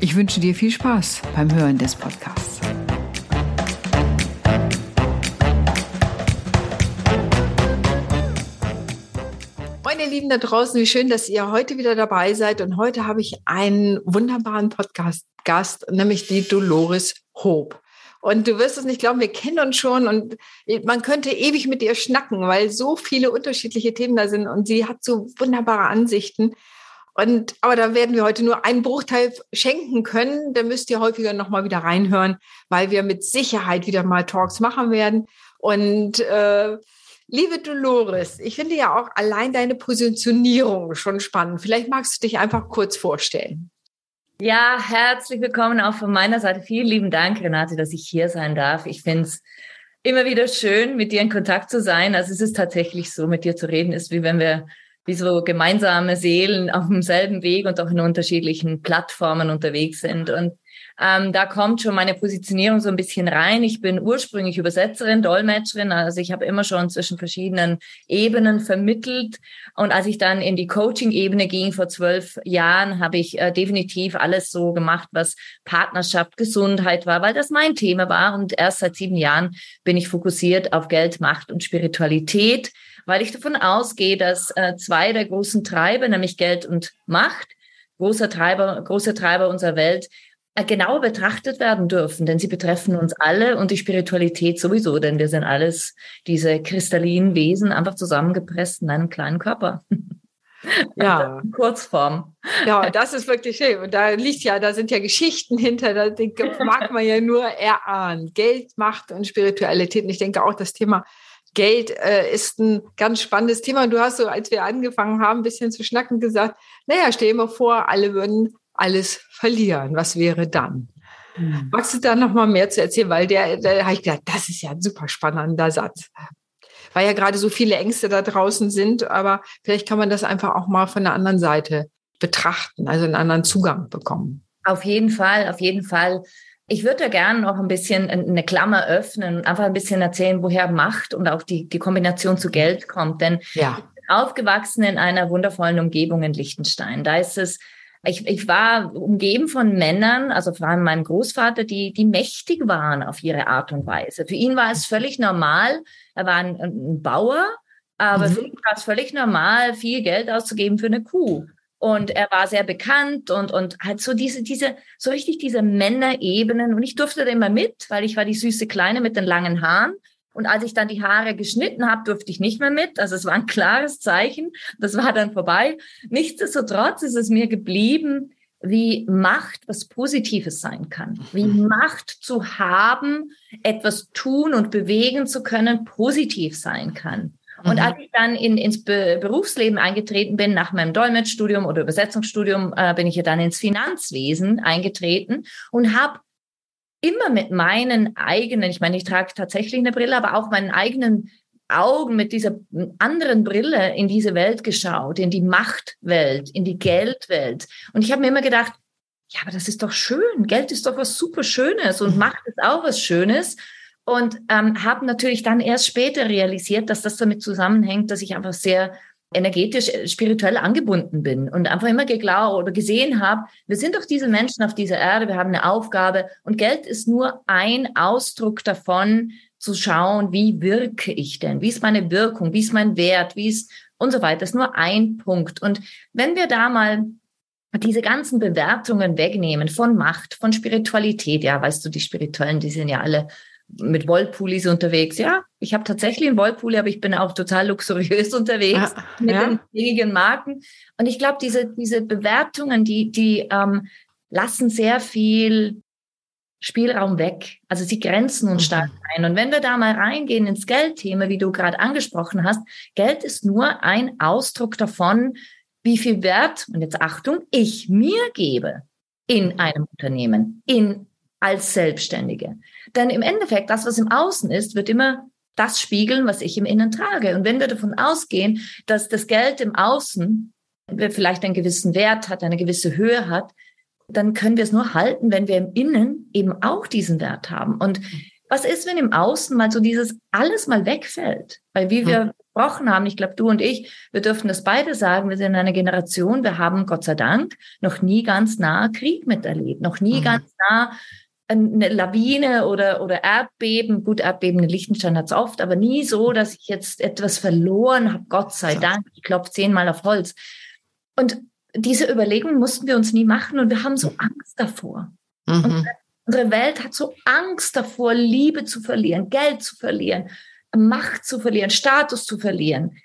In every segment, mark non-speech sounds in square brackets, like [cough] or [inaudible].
Ich wünsche dir viel Spaß beim Hören des Podcasts. Ihr Lieben da draußen, wie schön, dass ihr heute wieder dabei seid. Und heute habe ich einen wunderbaren Podcast-Gast, nämlich die Dolores Hope. Und du wirst es nicht glauben, wir kennen uns schon und man könnte ewig mit ihr schnacken, weil so viele unterschiedliche Themen da sind und sie hat so wunderbare Ansichten. Und, aber da werden wir heute nur einen Bruchteil schenken können. Da müsst ihr häufiger nochmal wieder reinhören, weil wir mit Sicherheit wieder mal Talks machen werden. Und äh, liebe Dolores, ich finde ja auch allein deine Positionierung schon spannend. Vielleicht magst du dich einfach kurz vorstellen. Ja, herzlich willkommen auch von meiner Seite. Vielen lieben Dank, Renate, dass ich hier sein darf. Ich finde es immer wieder schön, mit dir in Kontakt zu sein. Also es ist tatsächlich so, mit dir zu reden, ist wie wenn wir wie so gemeinsame Seelen auf demselben Weg und auch in unterschiedlichen Plattformen unterwegs sind. Und ähm, da kommt schon meine Positionierung so ein bisschen rein. Ich bin ursprünglich Übersetzerin, Dolmetscherin, also ich habe immer schon zwischen verschiedenen Ebenen vermittelt. Und als ich dann in die Coaching-Ebene ging vor zwölf Jahren, habe ich äh, definitiv alles so gemacht, was Partnerschaft, Gesundheit war, weil das mein Thema war. Und erst seit sieben Jahren bin ich fokussiert auf Geld, Macht und Spiritualität weil ich davon ausgehe, dass äh, zwei der großen Treiber, nämlich Geld und Macht, großer Treiber, große Treiber unserer Welt, äh, genau betrachtet werden dürfen, denn sie betreffen uns alle und die Spiritualität sowieso, denn wir sind alles diese kristallinen Wesen einfach zusammengepresst in einem kleinen Körper. [laughs] Ja. Kurzform. Ja, [laughs] das ist wirklich schön. Und da liegt ja, da sind ja Geschichten hinter, da mag man ja nur erahnen. Geld, Macht und Spiritualität. Und ich denke auch das Thema Geld äh, ist ein ganz spannendes Thema. Du hast so, als wir angefangen haben, ein bisschen zu schnacken, gesagt, naja, stell dir mal vor, alle würden alles verlieren. Was wäre dann? Mhm. Magst du da noch mal mehr zu erzählen? Weil der, da habe ich gedacht, das ist ja ein super spannender Satz. Weil ja gerade so viele Ängste da draußen sind, aber vielleicht kann man das einfach auch mal von der anderen Seite betrachten, also einen anderen Zugang bekommen. Auf jeden Fall, auf jeden Fall. Ich würde da gerne noch ein bisschen eine Klammer öffnen und einfach ein bisschen erzählen, woher Macht und auch die, die Kombination zu Geld kommt. Denn ja. ich bin aufgewachsen in einer wundervollen Umgebung in Liechtenstein. Da ist es, ich, ich war umgeben von Männern, also vor allem meinem Großvater, die, die mächtig waren auf ihre Art und Weise. Für ihn war es völlig normal. Er war ein, ein Bauer, aber mhm. für ihn war es völlig normal, viel Geld auszugeben für eine Kuh. Und er war sehr bekannt und, und hat so diese, diese, so richtig diese Männerebenen. Und ich durfte da immer mit, weil ich war die süße Kleine mit den langen Haaren. Und als ich dann die Haare geschnitten habe, durfte ich nicht mehr mit. Also es war ein klares Zeichen. Das war dann vorbei. Nichtsdestotrotz ist es mir geblieben, wie Macht was Positives sein kann. Wie mhm. Macht zu haben, etwas tun und bewegen zu können, positiv sein kann. Und mhm. als ich dann in, ins Be Berufsleben eingetreten bin, nach meinem Dolmetschstudium oder Übersetzungsstudium, äh, bin ich ja dann ins Finanzwesen eingetreten und habe immer mit meinen eigenen, ich meine, ich trage tatsächlich eine Brille, aber auch meinen eigenen Augen mit dieser anderen Brille in diese Welt geschaut, in die Machtwelt, in die Geldwelt. Und ich habe mir immer gedacht, ja, aber das ist doch schön. Geld ist doch was super Schönes und mhm. Macht ist auch was Schönes und ähm, habe natürlich dann erst später realisiert, dass das damit zusammenhängt, dass ich einfach sehr energetisch, äh, spirituell angebunden bin und einfach immer geglaubt oder gesehen habe, wir sind doch diese Menschen auf dieser Erde, wir haben eine Aufgabe und Geld ist nur ein Ausdruck davon, zu schauen, wie wirke ich denn, wie ist meine Wirkung, wie ist mein Wert, wie ist und so weiter. Das ist nur ein Punkt. Und wenn wir da mal diese ganzen Bewertungen wegnehmen von Macht, von Spiritualität, ja, weißt du, die Spirituellen, die sind ja alle mit Wollpullis unterwegs. Ja, ich habe tatsächlich einen Wollpulli, aber ich bin auch total luxuriös [laughs] unterwegs ah, mit ja. den gängigen Marken. Und ich glaube, diese, diese Bewertungen, die, die ähm, lassen sehr viel Spielraum weg. Also sie grenzen uns stark mhm. ein. Und wenn wir da mal reingehen ins Geldthema, wie du gerade angesprochen hast, Geld ist nur ein Ausdruck davon, wie viel Wert, und jetzt Achtung, ich mir gebe. in einem Unternehmen, in als Selbstständige. Denn im Endeffekt, das, was im Außen ist, wird immer das spiegeln, was ich im Innen trage. Und wenn wir davon ausgehen, dass das Geld im Außen vielleicht einen gewissen Wert hat, eine gewisse Höhe hat, dann können wir es nur halten, wenn wir im Innen eben auch diesen Wert haben. Und was ist, wenn im Außen mal so dieses alles mal wegfällt? Weil wie wir gesprochen haben, ich glaube, du und ich, wir dürfen das beide sagen, wir sind eine Generation, wir haben Gott sei Dank noch nie ganz nah Krieg miterlebt, noch nie mhm. ganz nah eine Lawine oder, oder Erdbeben. Gut, Erdbeben in Liechtenstein hat es oft, aber nie so, dass ich jetzt etwas verloren habe, Gott sei Dank. Ich klopfe zehnmal auf Holz. Und diese Überlegung mussten wir uns nie machen und wir haben so Angst davor. Mhm. Unsere, unsere Welt hat so Angst davor, Liebe zu verlieren, Geld zu verlieren, Macht zu verlieren, Status zu verlieren.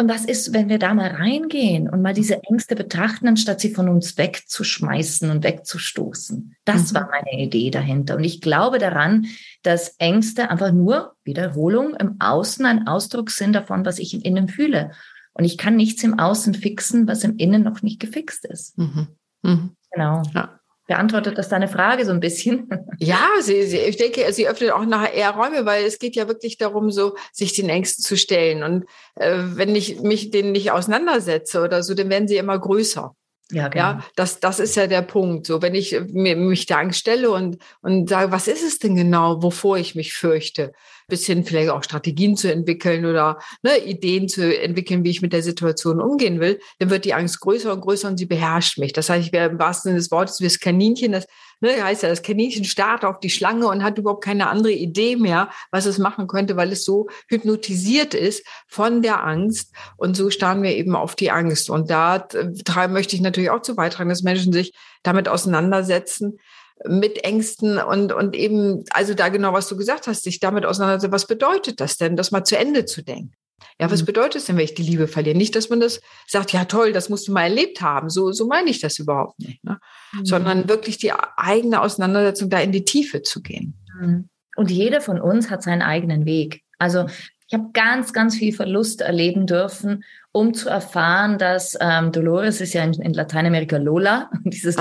Und was ist, wenn wir da mal reingehen und mal diese Ängste betrachten, anstatt sie von uns wegzuschmeißen und wegzustoßen? Das mhm. war meine Idee dahinter. Und ich glaube daran, dass Ängste einfach nur Wiederholung im Außen ein Ausdruck sind davon, was ich im Innen fühle. Und ich kann nichts im Außen fixen, was im Innen noch nicht gefixt ist. Mhm. Mhm. Genau. Ja beantwortet das deine Frage so ein bisschen? [laughs] Ja, sie, sie, ich denke, sie öffnet auch nachher eher Räume, weil es geht ja wirklich darum, so sich den Ängsten zu stellen. Und äh, wenn ich mich denen nicht auseinandersetze oder so, dann werden sie immer größer. Ja, genau. ja das, das ist ja der Punkt. So, wenn ich mir, mich da Angst stelle und, und sage, was ist es denn genau, wovor ich mich fürchte? Bis hin vielleicht auch Strategien zu entwickeln oder ne, Ideen zu entwickeln, wie ich mit der Situation umgehen will, dann wird die Angst größer und größer und sie beherrscht mich. Das heißt, ich wäre im wahrsten Sinne des Wortes wie das Kaninchen, das ne, heißt ja, das Kaninchen starrt auf die Schlange und hat überhaupt keine andere Idee mehr, was es machen könnte, weil es so hypnotisiert ist von der Angst. Und so starren wir eben auf die Angst. Und da äh, möchte ich natürlich auch zu beitragen, dass Menschen sich damit auseinandersetzen mit Ängsten und, und eben, also da genau, was du gesagt hast, sich damit auseinandersetzen, was bedeutet das denn, das mal zu Ende zu denken? Ja, was mhm. bedeutet es denn, wenn ich die Liebe verliere? Nicht, dass man das sagt, ja toll, das musst du mal erlebt haben. So, so meine ich das überhaupt nicht. Ne? Mhm. Sondern wirklich die eigene Auseinandersetzung da in die Tiefe zu gehen. Mhm. Und jeder von uns hat seinen eigenen Weg. Also ich habe ganz, ganz viel Verlust erleben dürfen, um zu erfahren, dass ähm, Dolores ist ja in, in Lateinamerika Lola, [laughs] dieses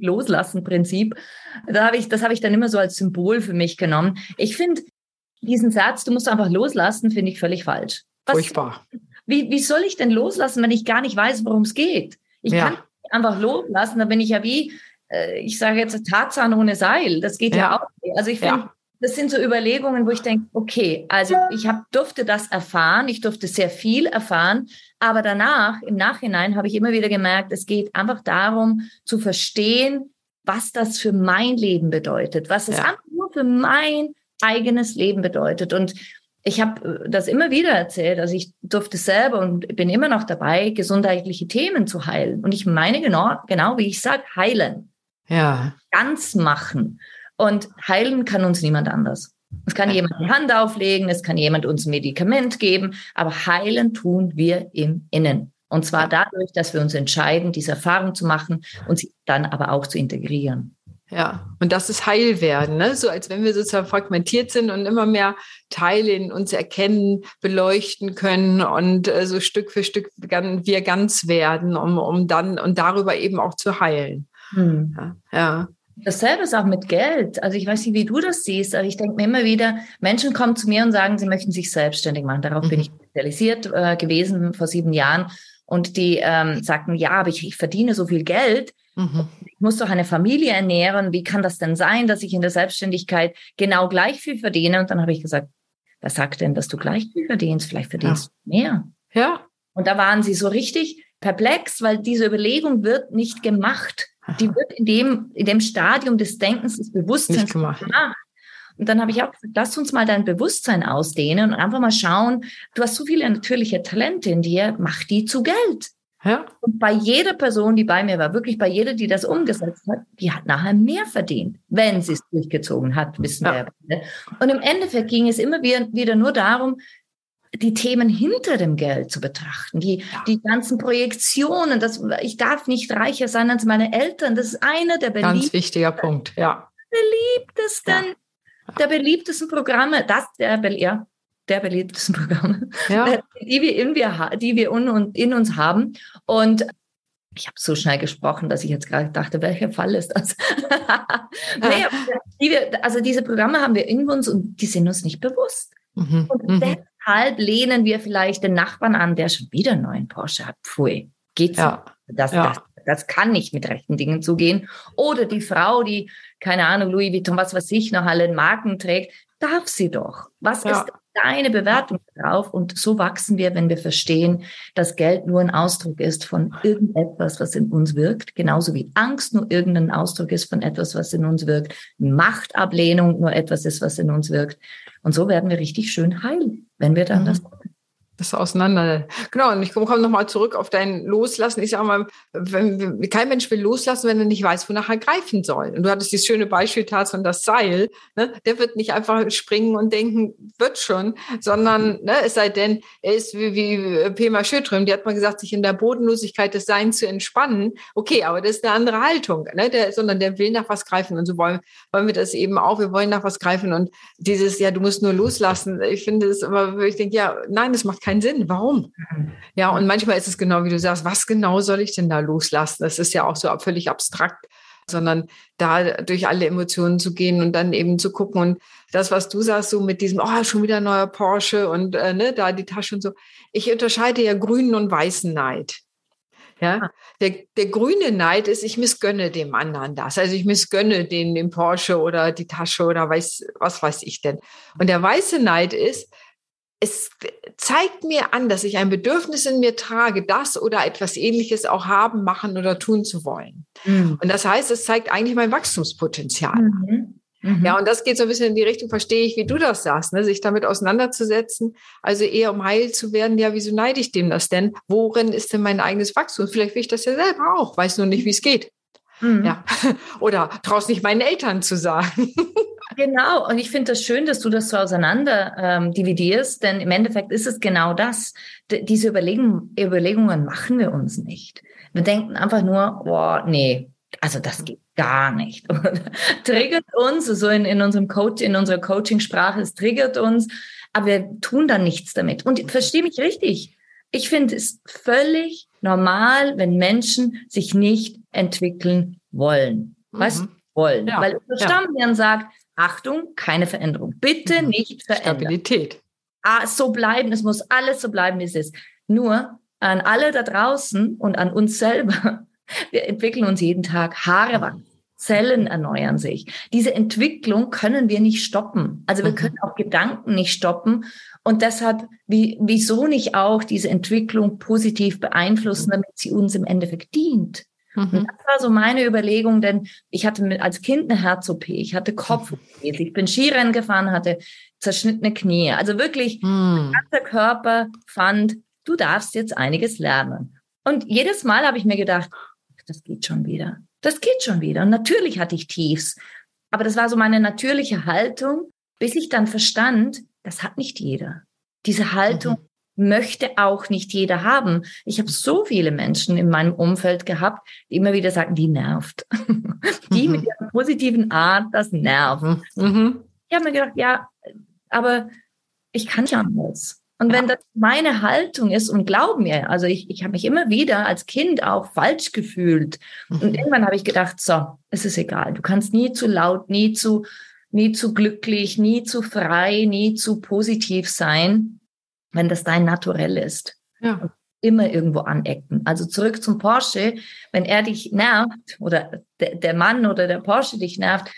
Loslassen-Prinzip. Da habe ich, das habe ich dann immer so als Symbol für mich genommen. Ich finde, diesen Satz, du musst einfach loslassen, finde ich völlig falsch. Was, Furchtbar. Wie, wie soll ich denn loslassen, wenn ich gar nicht weiß, worum es geht? Ich ja. kann einfach loslassen, da bin ich ja wie, äh, ich sage jetzt Tarzan ohne Seil. Das geht ja, ja auch. Also ich finde, ja. Das sind so Überlegungen, wo ich denke, okay, also ich hab, durfte das erfahren, ich durfte sehr viel erfahren, aber danach, im Nachhinein, habe ich immer wieder gemerkt, es geht einfach darum zu verstehen, was das für mein Leben bedeutet, was es einfach nur für mein eigenes Leben bedeutet. Und ich habe äh, das immer wieder erzählt, also ich durfte selber und bin immer noch dabei, gesundheitliche Themen zu heilen. Und ich meine genau, genau wie ich sage, heilen. Ja. Ganz machen. Und heilen kann uns niemand anders. Es kann jemand die Hand auflegen, es kann jemand uns ein Medikament geben, aber heilen tun wir im Innen. Und zwar dadurch, dass wir uns entscheiden, diese Erfahrung zu machen und sie dann aber auch zu integrieren. Ja, und das ist Heilwerden, ne? so als wenn wir sozusagen fragmentiert sind und immer mehr Teile in uns erkennen, beleuchten können und äh, so Stück für Stück wir ganz werden, um, um dann und darüber eben auch zu heilen. Hm. Ja, ja. Dasselbe ist auch mit Geld. Also ich weiß nicht, wie du das siehst, aber ich denke mir immer wieder, Menschen kommen zu mir und sagen, sie möchten sich selbstständig machen. Darauf mhm. bin ich spezialisiert äh, gewesen vor sieben Jahren. Und die ähm, sagten, ja, aber ich, ich verdiene so viel Geld. Mhm. Ich muss doch eine Familie ernähren. Wie kann das denn sein, dass ich in der Selbstständigkeit genau gleich viel verdiene? Und dann habe ich gesagt, wer sagt denn, dass du gleich viel verdienst? Vielleicht verdienst du mehr. Ja. Und da waren sie so richtig perplex, weil diese Überlegung wird nicht gemacht. Die wird in dem, in dem Stadium des Denkens, des Bewusstseins nicht gemacht. gemacht. Und dann habe ich auch gesagt, lass uns mal dein Bewusstsein ausdehnen und einfach mal schauen, du hast so viele natürliche Talente in dir, mach die zu Geld. Ja. Und bei jeder Person, die bei mir war, wirklich bei jeder, die das umgesetzt hat, die hat nachher mehr verdient, wenn sie es durchgezogen hat, wissen ja. wir. Und im Endeffekt ging es immer wieder, wieder nur darum, die Themen hinter dem Geld zu betrachten, die, ja. die ganzen Projektionen, das, ich darf nicht reicher sein als meine Eltern, das ist einer der beliebtesten. Ganz wichtiger Punkt, ja. Beliebtesten, ja. der beliebtesten Programme, das, der, ja, der beliebtesten Programme, ja. [laughs] die wir in, wir, die wir in uns haben. Und Ich habe so schnell gesprochen, dass ich jetzt gerade dachte, welcher Fall ist das? [laughs] nee, die also diese Programme haben wir in uns und die sind uns nicht bewusst. Mhm. Und mhm. Deshalb lehnen wir vielleicht den Nachbarn an, der schon wieder einen neuen Porsche hat. Pfui, geht's ja. Das, ja. das, das kann nicht mit rechten Dingen zugehen. Oder die Frau, die, keine Ahnung, Louis Vuitton, was weiß ich, noch alle Marken trägt, darf sie doch. Was ja. ist deine Bewertung drauf? Und so wachsen wir, wenn wir verstehen, dass Geld nur ein Ausdruck ist von irgendetwas, was in uns wirkt. Genauso wie Angst nur irgendein Ausdruck ist von etwas, was in uns wirkt. Machtablehnung nur etwas ist, was in uns wirkt. Und so werden wir richtig schön heil, wenn wir dann mhm. das das auseinander. Genau, und ich komme nochmal zurück auf dein Loslassen. Ich sage mal, wenn, kein Mensch will loslassen, wenn er nicht weiß, wonach er greifen soll. Und du hattest dieses schöne Beispiel von das Seil. Ne? Der wird nicht einfach springen und denken, wird schon, sondern ne, es sei denn, er ist wie, wie Pema Schödrüm, die hat mal gesagt, sich in der Bodenlosigkeit des Seins zu entspannen. Okay, aber das ist eine andere Haltung, ne? der, sondern der will nach was greifen. Und so wollen, wollen wir das eben auch. Wir wollen nach was greifen. Und dieses, ja, du musst nur loslassen. Ich finde es immer, ich denke, ja, nein, das macht keinen Sinn. Warum? Mhm. Ja, und manchmal ist es genau wie du sagst, was genau soll ich denn da loslassen? Das ist ja auch so völlig abstrakt, sondern da durch alle Emotionen zu gehen und dann eben zu gucken und das, was du sagst, so mit diesem, oh, schon wieder neuer Porsche und äh, ne, da die Tasche und so. Ich unterscheide ja grünen und weißen Neid. Ja, ah. der, der grüne Neid ist, ich missgönne dem anderen das. Also ich missgönne den, den Porsche oder die Tasche oder weiß, was weiß ich denn. Und der weiße Neid ist, es zeigt mir an, dass ich ein Bedürfnis in mir trage, das oder etwas ähnliches auch haben, machen oder tun zu wollen. Mhm. Und das heißt, es zeigt eigentlich mein Wachstumspotenzial. Mhm. Mhm. Ja, und das geht so ein bisschen in die Richtung, verstehe ich, wie du das sagst, ne? sich damit auseinanderzusetzen, also eher um heil zu werden. Ja, wieso neide ich dem das denn? Worin ist denn mein eigenes Wachstum? Vielleicht will ich das ja selber auch, weiß nur nicht, wie es geht. Mhm. Ja. [laughs] Oder traust nicht meinen Eltern zu sagen. [laughs] Genau, und ich finde das schön, dass du das so auseinander ähm, dividierst, denn im Endeffekt ist es genau das. D diese Überlegung, Überlegungen machen wir uns nicht. Wir denken einfach nur, boah, nee, also das geht gar nicht. [laughs] triggert uns, so in, in unserem Coach, in unserer Coaching-Sprache, es triggert uns, aber wir tun dann nichts damit. Und verstehe mich richtig. Ich finde es völlig normal, wenn Menschen sich nicht entwickeln wollen. Mhm. Was wollen? Ja. Weil unser Stammhirn ja. sagt, Achtung, keine Veränderung. Bitte mhm. nicht verändern. Stabilität. Ah, so bleiben, es muss alles so bleiben, wie es ist. Nur an alle da draußen und an uns selber. [laughs] Wir entwickeln uns jeden Tag. Haare wachsen. Zellen erneuern sich. Diese Entwicklung können wir nicht stoppen. Also wir mhm. können auch Gedanken nicht stoppen. Und deshalb, wie, wieso nicht auch diese Entwicklung positiv beeinflussen, damit sie uns im Endeffekt dient? Mhm. Das war so meine Überlegung, denn ich hatte mit, als Kind eine Herz-OP, ich hatte Kopf-OP, ich bin Skirennen gefahren, hatte zerschnittene Knie. Also wirklich, mhm. mein ganzer Körper fand, du darfst jetzt einiges lernen. Und jedes Mal habe ich mir gedacht, das geht schon wieder. Das geht schon wieder. Und natürlich hatte ich Tiefs. Aber das war so meine natürliche Haltung, bis ich dann verstand, das hat nicht jeder. Diese Haltung mhm möchte auch nicht jeder haben. Ich habe so viele Menschen in meinem Umfeld gehabt, die immer wieder sagen, die nervt. [laughs] die mhm. mit ihrer positiven Art, das nervt. Mhm. Ich habe mir gedacht, ja, aber ich kann nicht anders. Und wenn das meine Haltung ist und glaub mir, also ich, ich habe mich immer wieder als Kind auch falsch gefühlt. Mhm. Und irgendwann habe ich gedacht, so, es ist egal. Du kannst nie zu laut, nie zu, nie zu glücklich, nie zu frei, nie zu positiv sein wenn das dein Naturell ist. Ja. Immer irgendwo anecken. Also zurück zum Porsche, wenn er dich nervt oder der, der Mann oder der Porsche dich nervt,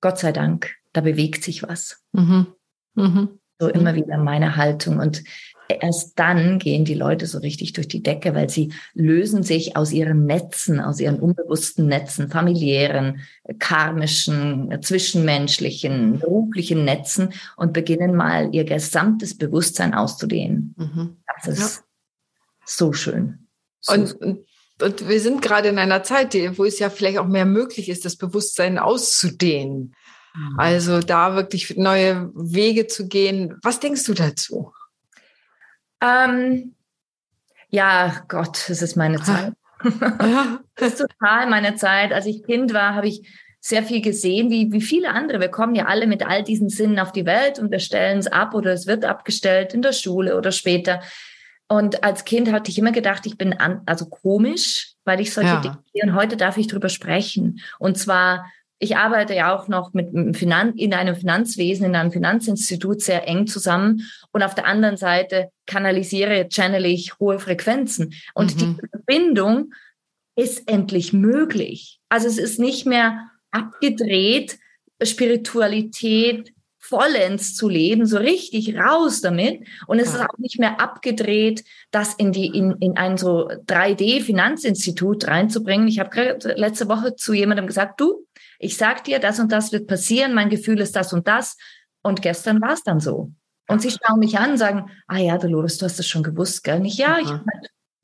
Gott sei Dank, da bewegt sich was. Mhm. Mhm. So immer wieder meine Haltung. Und erst dann gehen die Leute so richtig durch die Decke, weil sie lösen sich aus ihren Netzen, aus ihren unbewussten Netzen, familiären, karmischen, zwischenmenschlichen, beruflichen Netzen und beginnen mal ihr gesamtes Bewusstsein auszudehnen. Mhm. Das ist ja. so schön. So und, und wir sind gerade in einer Zeit, wo es ja vielleicht auch mehr möglich ist, das Bewusstsein auszudehnen. Mhm. Also da wirklich neue Wege zu gehen. Was denkst du dazu? Ähm, ja, Gott, es ist meine Zeit. [laughs] das ist total meine Zeit. Als ich Kind war, habe ich sehr viel gesehen, wie, wie viele andere. Wir kommen ja alle mit all diesen Sinnen auf die Welt und wir stellen es ab oder es wird abgestellt in der Schule oder später. Und als Kind hatte ich immer gedacht, ich bin an, also komisch, weil ich solche ja. Dinge und heute darf ich drüber sprechen. Und zwar, ich arbeite ja auch noch mit Finan in einem Finanzwesen, in einem Finanzinstitut sehr eng zusammen und auf der anderen Seite kanalisiere, channel ich hohe Frequenzen. Und mhm. die Verbindung ist endlich möglich. Also es ist nicht mehr abgedreht, Spiritualität vollends zu leben, so richtig raus damit. Und es ist auch nicht mehr abgedreht, das in die in, in ein so 3D-Finanzinstitut reinzubringen. Ich habe letzte Woche zu jemandem gesagt, du, ich sag dir, das und das wird passieren, mein Gefühl ist das und das. Und gestern war es dann so. Und sie schauen mich an und sagen, ah ja, Dolores, du hast das schon gewusst, gell? Nicht, ja, ich,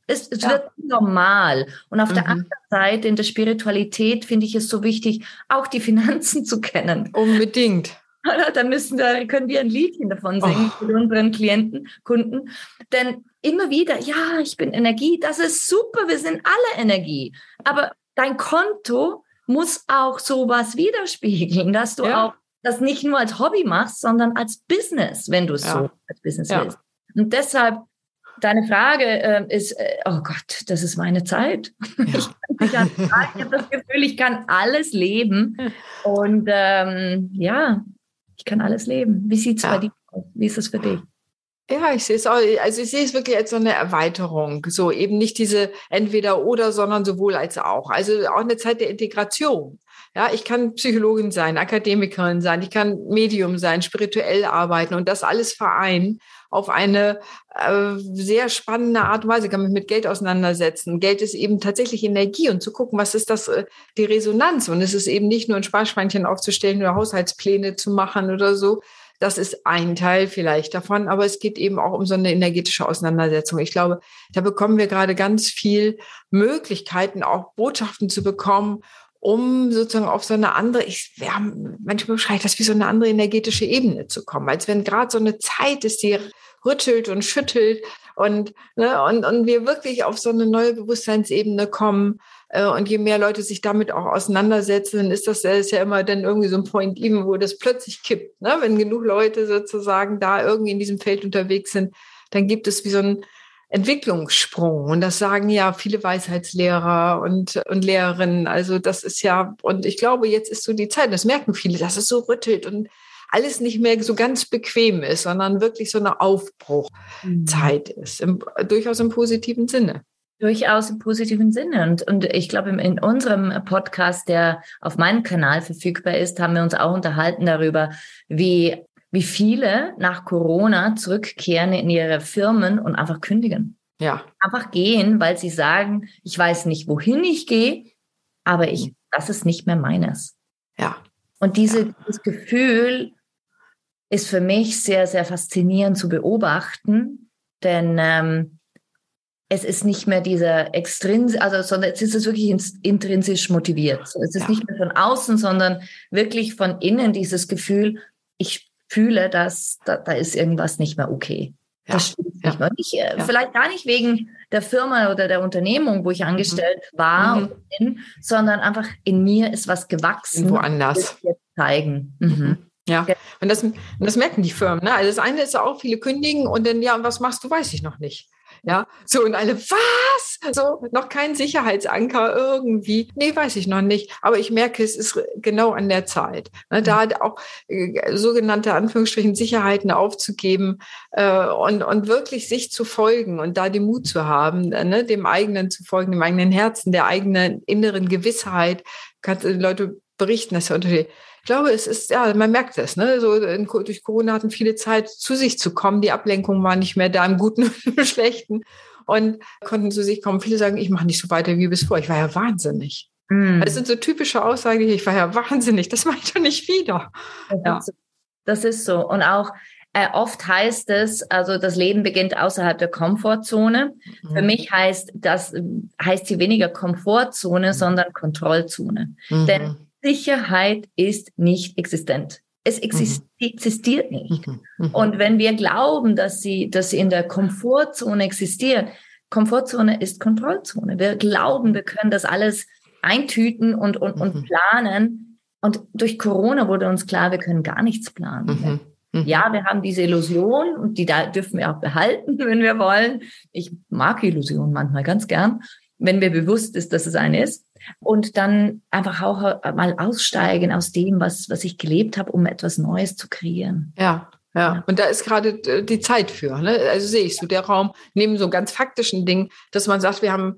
es, es ja. wird normal. Und auf mhm. der anderen Seite in der Spiritualität finde ich es so wichtig, auch die Finanzen [laughs] zu kennen. Unbedingt. Da müssen wir, können wir ein Liedchen davon singen oh. für unseren Klienten, Kunden. Denn immer wieder, ja, ich bin Energie, das ist super, wir sind alle Energie. Aber dein Konto muss auch sowas widerspiegeln, dass du ja. auch das nicht nur als Hobby machst, sondern als Business, wenn du es ja. so als Business ja. willst. Und deshalb deine Frage äh, ist, äh, oh Gott, das ist meine Zeit. [laughs] Ja. ich, ich habe das Gefühl, ich kann alles leben. Und ähm, ja, ich kann alles leben. Wie sieht es ja. bei dir aus? Wie ist es für dich? Ja, ich sehe es auch, also ich sehe es wirklich als so eine Erweiterung. So eben nicht diese entweder oder, sondern sowohl als auch. Also auch eine Zeit der Integration. Ja, ich kann Psychologin sein, Akademikerin sein, ich kann Medium sein, spirituell arbeiten und das alles vereinen auf eine äh, sehr spannende Art und Weise, kann mich mit Geld auseinandersetzen. Geld ist eben tatsächlich Energie und zu gucken, was ist das, äh, die Resonanz. Und es ist eben nicht nur ein Sparschweinchen aufzustellen oder Haushaltspläne zu machen oder so. Das ist ein Teil vielleicht davon, aber es geht eben auch um so eine energetische Auseinandersetzung. Ich glaube, da bekommen wir gerade ganz viel Möglichkeiten, auch Botschaften zu bekommen um sozusagen auf so eine andere, ich, ja, manchmal beschreibe ich das wie so eine andere energetische Ebene zu kommen, als wenn gerade so eine Zeit ist, die rüttelt und schüttelt und, ne, und, und wir wirklich auf so eine neue Bewusstseinsebene kommen. Äh, und je mehr Leute sich damit auch auseinandersetzen, ist das, das ist ja immer dann irgendwie so ein Point even, wo das plötzlich kippt. Ne? Wenn genug Leute sozusagen da irgendwie in diesem Feld unterwegs sind, dann gibt es wie so ein Entwicklungssprung. Und das sagen ja viele Weisheitslehrer und, und Lehrerinnen. Also das ist ja, und ich glaube, jetzt ist so die Zeit, das merken viele, dass es so rüttelt und alles nicht mehr so ganz bequem ist, sondern wirklich so eine Aufbruchzeit mhm. ist, im, durchaus im positiven Sinne. Durchaus im positiven Sinne. Und, und ich glaube, in unserem Podcast, der auf meinem Kanal verfügbar ist, haben wir uns auch unterhalten darüber, wie wie viele nach Corona zurückkehren in ihre Firmen und einfach kündigen. Ja. Einfach gehen, weil sie sagen, ich weiß nicht, wohin ich gehe, aber ich, mhm. das ist nicht mehr meines. Ja. Und diese, ja. dieses Gefühl ist für mich sehr, sehr faszinierend zu beobachten, denn ähm, es ist nicht mehr dieser extrins, also sondern es ist wirklich intrinsisch motiviert. Es ist ja. nicht mehr von außen, sondern wirklich von innen dieses Gefühl, ich fühle, dass da, da ist irgendwas nicht mehr okay. Ja. Das stimmt nicht mehr. Äh, ja. Vielleicht gar nicht wegen der Firma oder der Unternehmung, wo ich mhm. angestellt mhm. war mhm. und bin, sondern einfach in mir ist was gewachsen. Woanders. zeigen. Mhm. mhm. Ja, und das, und das merken die Firmen. Ne? Also das eine ist auch, viele kündigen und dann, ja, und was machst du, weiß ich noch nicht. Ja, so und alle, was? So, noch kein Sicherheitsanker irgendwie. Nee, weiß ich noch nicht. Aber ich merke, es ist genau an der Zeit. Ne, da mhm. auch äh, sogenannte Anführungsstrichen Sicherheiten aufzugeben äh, und, und wirklich sich zu folgen und da den Mut zu haben, äh, ne, dem eigenen zu folgen, dem eigenen Herzen, der eigenen inneren Gewissheit. Kannst, Leute berichten, dass ja unter ich glaube, es ist, ja, man merkt es, ne? So in, durch Corona hatten viele Zeit, zu sich zu kommen. Die Ablenkung war nicht mehr da im Guten [laughs] und im Schlechten und konnten zu sich kommen. Viele sagen, ich mache nicht so weiter wie bis vor. Ich war ja wahnsinnig. Mm. Das sind so typische Aussagen, ich war ja wahnsinnig. Das mache ich doch nicht wieder. Ja. Das ist so. Und auch, äh, oft heißt es, also das Leben beginnt außerhalb der Komfortzone. Mhm. Für mich heißt das, heißt sie weniger Komfortzone, mhm. sondern Kontrollzone. Mhm. Denn Sicherheit ist nicht existent. Es mhm. existiert nicht. Mhm. Mhm. Und wenn wir glauben, dass sie, dass sie in der Komfortzone existiert, Komfortzone ist Kontrollzone. Wir glauben, wir können das alles eintüten und, und, und mhm. planen. Und durch Corona wurde uns klar, wir können gar nichts planen. Mhm. Ja, wir haben diese Illusion und die da dürfen wir auch behalten, [laughs] wenn wir wollen. Ich mag Illusionen manchmal ganz gern. wenn mir bewusst ist, dass es eine ist. Und dann einfach auch mal aussteigen aus dem, was, was ich gelebt habe, um etwas Neues zu kreieren. Ja, ja, und da ist gerade äh, die Zeit für. Ne? Also sehe ich so der Raum neben so ganz faktischen Dingen, dass man sagt, wir haben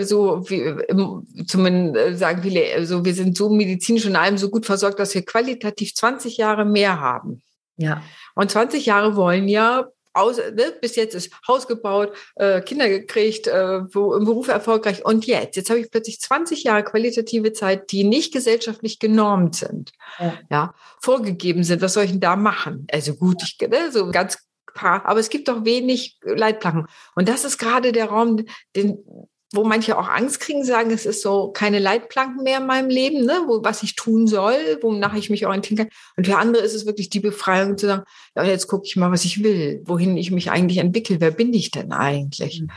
so, wie, zumindest äh, sagen viele, so wir sind so medizinisch und allem so gut versorgt, dass wir qualitativ 20 Jahre mehr haben. Ja. Und 20 Jahre wollen ja aus, ne, bis jetzt ist Haus gebaut, äh, Kinder gekriegt, äh, wo, im Beruf erfolgreich. Und jetzt, jetzt habe ich plötzlich 20 Jahre qualitative Zeit, die nicht gesellschaftlich genormt sind, ja, ja vorgegeben sind. Was soll ich denn da machen? Also gut, ich, ne, so ganz paar, aber es gibt doch wenig Leitplanken. Und das ist gerade der Raum, den, wo manche auch Angst kriegen, sagen, es ist so keine Leitplanken mehr in meinem Leben, ne, wo, was ich tun soll, wonach ich mich orientieren kann. Und für andere ist es wirklich die Befreiung zu sagen, ja, jetzt gucke ich mal, was ich will, wohin ich mich eigentlich entwickle, wer bin ich denn eigentlich? Mhm.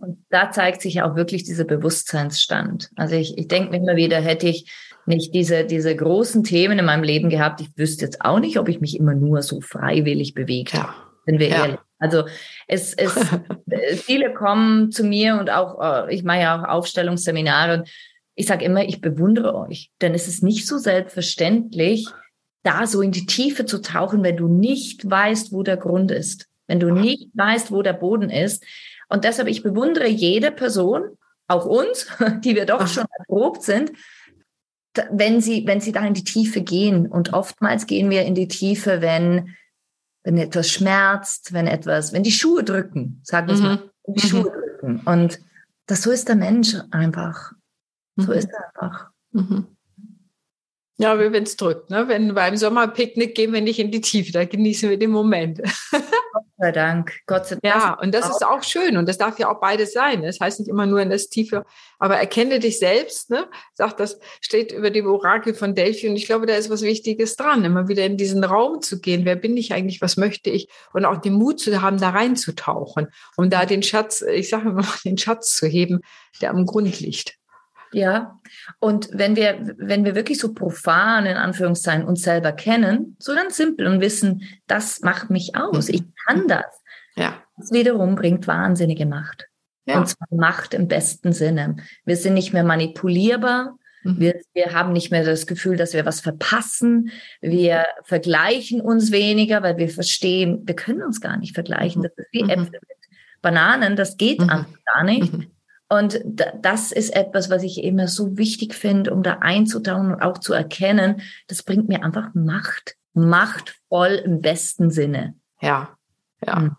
Und da zeigt sich auch wirklich dieser Bewusstseinsstand. Also ich, ich denke mir immer wieder, hätte ich nicht diese, diese großen Themen in meinem Leben gehabt, ich wüsste jetzt auch nicht, ob ich mich immer nur so freiwillig bewegt ja. Wenn wir ja. ehrlich also es, es [laughs] viele kommen zu mir und auch, äh, ich mache ja auch Aufstellungsseminare und ich sage immer, ich bewundere euch, denn es ist nicht so selbstverständlich, da so in die Tiefe zu tauchen, wenn du nicht weißt, wo der Grund ist, wenn du nicht weißt, wo der Boden ist. Und deshalb, ich bewundere jede Person, auch uns, [laughs] die wir doch schon erprobt sind, wenn sie, wenn sie da in die Tiefe gehen. Und oftmals gehen wir in die Tiefe, wenn wenn etwas schmerzt, wenn etwas, wenn die Schuhe drücken, sagen wir mhm. mal, die mhm. Schuhe drücken. Und das so ist der Mensch einfach. So mhm. ist er einfach. Ja, wenn es drückt. Ne? Wenn beim Sommerpicknick gehen wir nicht in die Tiefe, da genießen wir den Moment. [laughs] Gott sei Dank. Gott sei Dank. Ja, und das ist auch schön und das darf ja auch beides sein. Das heißt nicht immer nur in das Tiefe, aber erkenne dich selbst, ne? Sagt, das steht über dem Orakel von Delphi und ich glaube, da ist was Wichtiges dran, immer wieder in diesen Raum zu gehen. Wer bin ich eigentlich? Was möchte ich? Und auch den Mut zu haben, da reinzutauchen, um da den Schatz, ich sage immer, [laughs] den Schatz zu heben, der am Grund liegt. Ja, und wenn wir, wenn wir wirklich so profan in Anführungszeichen uns selber kennen, so ganz simpel und wissen, das macht mich aus, ich kann das. Ja. Das wiederum bringt wahnsinnige Macht. Ja. Und zwar Macht im besten Sinne. Wir sind nicht mehr manipulierbar. Mhm. Wir, wir haben nicht mehr das Gefühl, dass wir was verpassen. Wir vergleichen uns weniger, weil wir verstehen, wir können uns gar nicht vergleichen. Mhm. Das ist wie mhm. Äpfel mit Bananen. Das geht mhm. einfach gar nicht. Mhm. Und das ist etwas, was ich immer so wichtig finde, um da einzutauchen und auch zu erkennen, das bringt mir einfach Macht. Machtvoll im besten Sinne. Ja, ja. Mhm.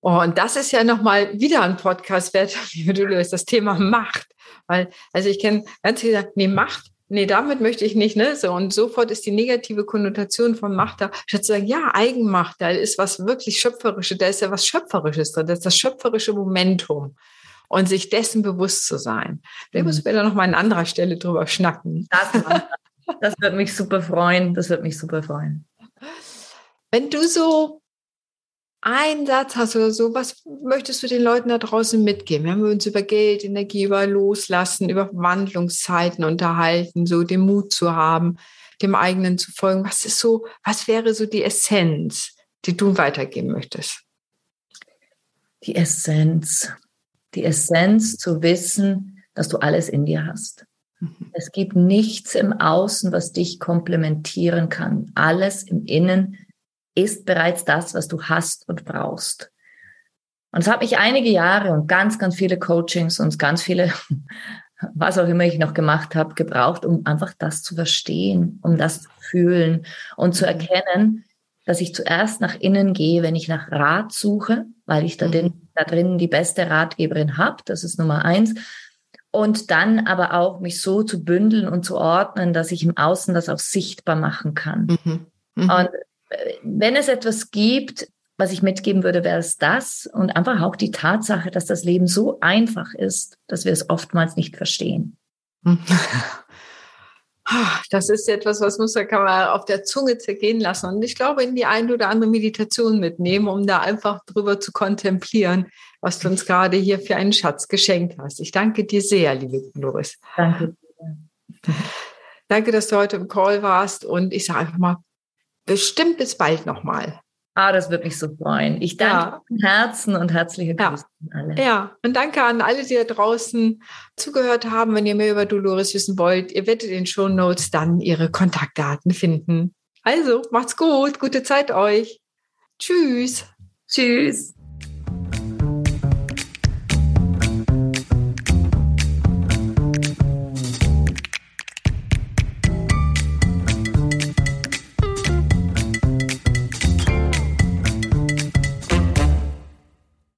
Oh, und das ist ja nochmal wieder ein Podcast wert, [laughs] wie du löst, das Thema Macht. Weil, also ich kenne ganz viele, nee, Macht, nee, damit möchte ich nicht, ne? So, und sofort ist die negative Konnotation von Macht da, statt zu sagen, ja, Eigenmacht, da ist was wirklich Schöpferisches, da ist ja was Schöpferisches drin, das ist das schöpferische Momentum und sich dessen bewusst zu sein. Da mhm. müssen wir da noch mal an anderer Stelle drüber schnacken. Das, das wird mich super freuen. Das wird mich super freuen. Wenn du so einen Satz hast oder so, was möchtest du den Leuten da draußen mitgeben? Wir haben uns über Geld, Energie, über Loslassen, über Wandlungszeiten unterhalten, so den Mut zu haben, dem eigenen zu folgen. Was ist so, was wäre so die Essenz, die du weitergeben möchtest? Die Essenz die Essenz zu wissen, dass du alles in dir hast. Mhm. Es gibt nichts im Außen, was dich komplementieren kann. Alles im Innen ist bereits das, was du hast und brauchst. Und es hat mich einige Jahre und ganz, ganz viele Coachings und ganz viele, [laughs] was auch immer ich noch gemacht habe, gebraucht, um einfach das zu verstehen, um das zu fühlen und zu mhm. erkennen, dass ich zuerst nach innen gehe, wenn ich nach Rat suche, weil ich da, den, mhm. Da drin die beste Ratgeberin habe. Das ist Nummer eins. Und dann aber auch mich so zu bündeln und zu ordnen, dass ich im Außen das auch sichtbar machen kann. Mhm. Mhm. Und äh, wenn es etwas gibt, was ich mitgeben würde, wäre es das und einfach auch die Tatsache, dass das Leben so einfach ist, dass wir es oftmals nicht verstehen. [laughs] Das ist etwas, was muss, kann man auf der Zunge zergehen lassen. Und ich glaube, in die eine oder andere Meditation mitnehmen, um da einfach drüber zu kontemplieren, was du uns gerade hier für einen Schatz geschenkt hast. Ich danke dir sehr, liebe Doris. Danke. Danke, dass du heute im Call warst. Und ich sage einfach mal, bestimmt bis bald nochmal. Ah, das würde mich so freuen. Ich danke ja. von Herzen und herzliche Grüße ja. an alle. Ja, und danke an alle, die da draußen zugehört haben. Wenn ihr mehr über Dolores wissen wollt, ihr werdet in den Show Notes dann ihre Kontaktdaten finden. Also, macht's gut. Gute Zeit euch. Tschüss. Tschüss.